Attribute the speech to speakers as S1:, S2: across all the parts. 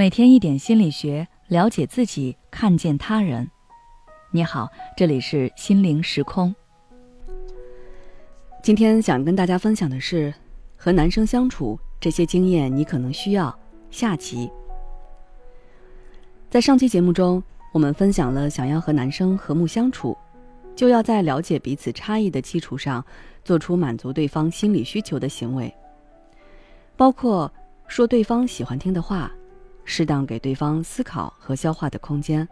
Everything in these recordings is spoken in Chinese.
S1: 每天一点心理学，了解自己，看见他人。你好，这里是心灵时空。
S2: 今天想跟大家分享的是，和男生相处这些经验，你可能需要。下集，在上期节目中，我们分享了想要和男生和睦相处，就要在了解彼此差异的基础上，做出满足对方心理需求的行为，包括说对方喜欢听的话。适当给对方思考和消化的空间，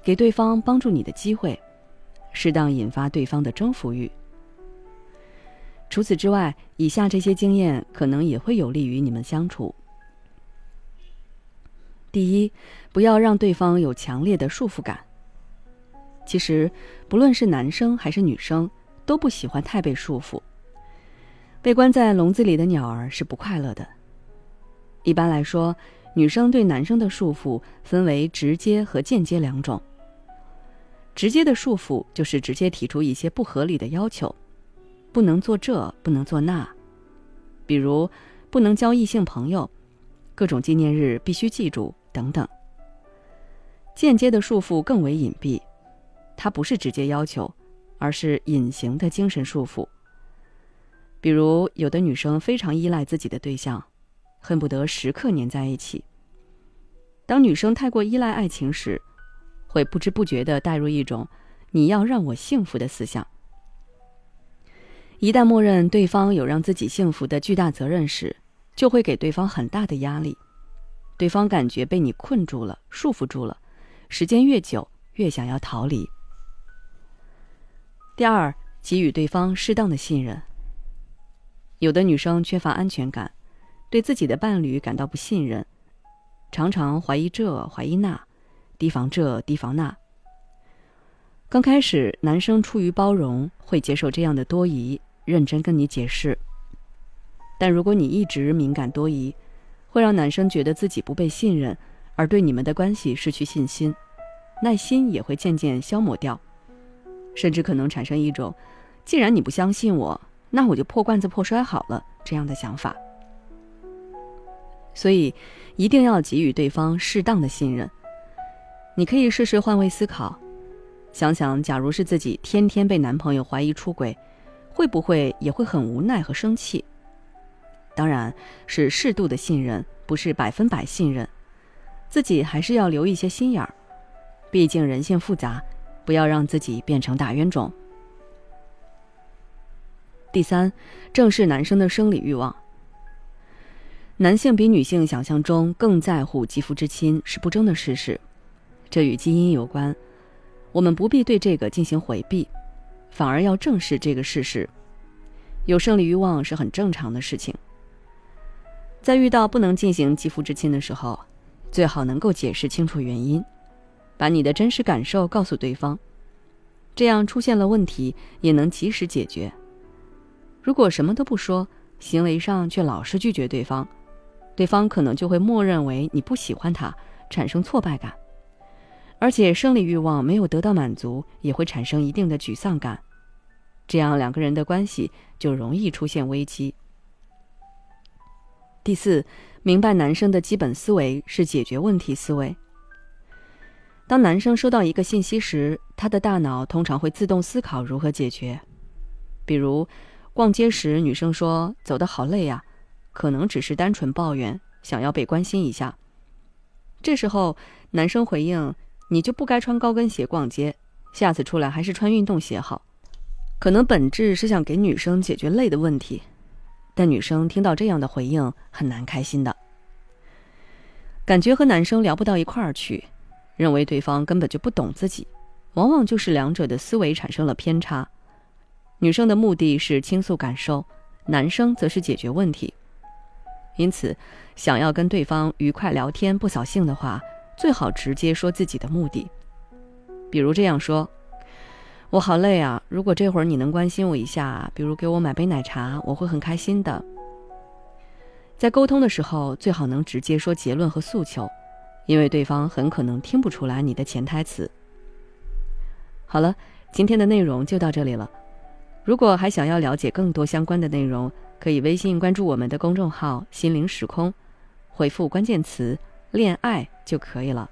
S2: 给对方帮助你的机会，适当引发对方的征服欲。除此之外，以下这些经验可能也会有利于你们相处。第一，不要让对方有强烈的束缚感。其实，不论是男生还是女生，都不喜欢太被束缚。被关在笼子里的鸟儿是不快乐的。一般来说。女生对男生的束缚分为直接和间接两种。直接的束缚就是直接提出一些不合理的要求，不能做这，不能做那，比如不能交异性朋友，各种纪念日必须记住等等。间接的束缚更为隐蔽，它不是直接要求，而是隐形的精神束缚。比如，有的女生非常依赖自己的对象。恨不得时刻黏在一起。当女生太过依赖爱情时，会不知不觉地带入一种“你要让我幸福”的思想。一旦默认对方有让自己幸福的巨大责任时，就会给对方很大的压力。对方感觉被你困住了、束缚住了，时间越久越想要逃离。第二，给予对方适当的信任。有的女生缺乏安全感。对自己的伴侣感到不信任，常常怀疑这怀疑那，提防这提防那。刚开始，男生出于包容会接受这样的多疑，认真跟你解释。但如果你一直敏感多疑，会让男生觉得自己不被信任，而对你们的关系失去信心，耐心也会渐渐消磨掉，甚至可能产生一种“既然你不相信我，那我就破罐子破摔好了”这样的想法。所以，一定要给予对方适当的信任。你可以试试换位思考，想想，假如是自己天天被男朋友怀疑出轨，会不会也会很无奈和生气？当然是适度的信任，不是百分百信任，自己还是要留一些心眼儿。毕竟人性复杂，不要让自己变成大冤种。第三，正视男生的生理欲望。男性比女性想象中更在乎肌肤之亲是不争的事实，这与基因有关。我们不必对这个进行回避，反而要正视这个事实。有生理欲望是很正常的事情。在遇到不能进行肌肤之亲的时候，最好能够解释清楚原因，把你的真实感受告诉对方，这样出现了问题也能及时解决。如果什么都不说，行为上却老是拒绝对方。对方可能就会默认为你不喜欢他，产生挫败感，而且生理欲望没有得到满足，也会产生一定的沮丧感，这样两个人的关系就容易出现危机。第四，明白男生的基本思维是解决问题思维。当男生收到一个信息时，他的大脑通常会自动思考如何解决，比如，逛街时女生说：“走得好累呀。”可能只是单纯抱怨，想要被关心一下。这时候，男生回应：“你就不该穿高跟鞋逛街，下次出来还是穿运动鞋好。”可能本质是想给女生解决累的问题，但女生听到这样的回应很难开心的，感觉和男生聊不到一块儿去，认为对方根本就不懂自己，往往就是两者的思维产生了偏差。女生的目的是倾诉感受，男生则是解决问题。因此，想要跟对方愉快聊天不扫兴的话，最好直接说自己的目的。比如这样说：“我好累啊，如果这会儿你能关心我一下，比如给我买杯奶茶，我会很开心的。”在沟通的时候，最好能直接说结论和诉求，因为对方很可能听不出来你的潜台词。好了，今天的内容就到这里了。如果还想要了解更多相关的内容，可以微信关注我们的公众号“心灵时空”，回复关键词恋爱就可以了。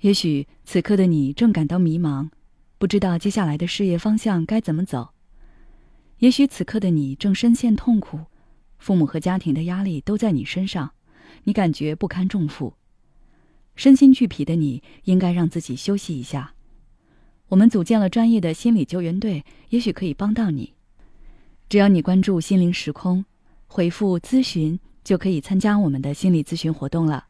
S1: 也许此刻的你正感到迷茫，不知道接下来的事业方向该怎么走；也许此刻的你正深陷痛苦，父母和家庭的压力都在你身上，你感觉不堪重负，身心俱疲的你应该让自己休息一下。我们组建了专业的心理救援队，也许可以帮到你。只要你关注“心灵时空”，回复“咨询”，就可以参加我们的心理咨询活动了。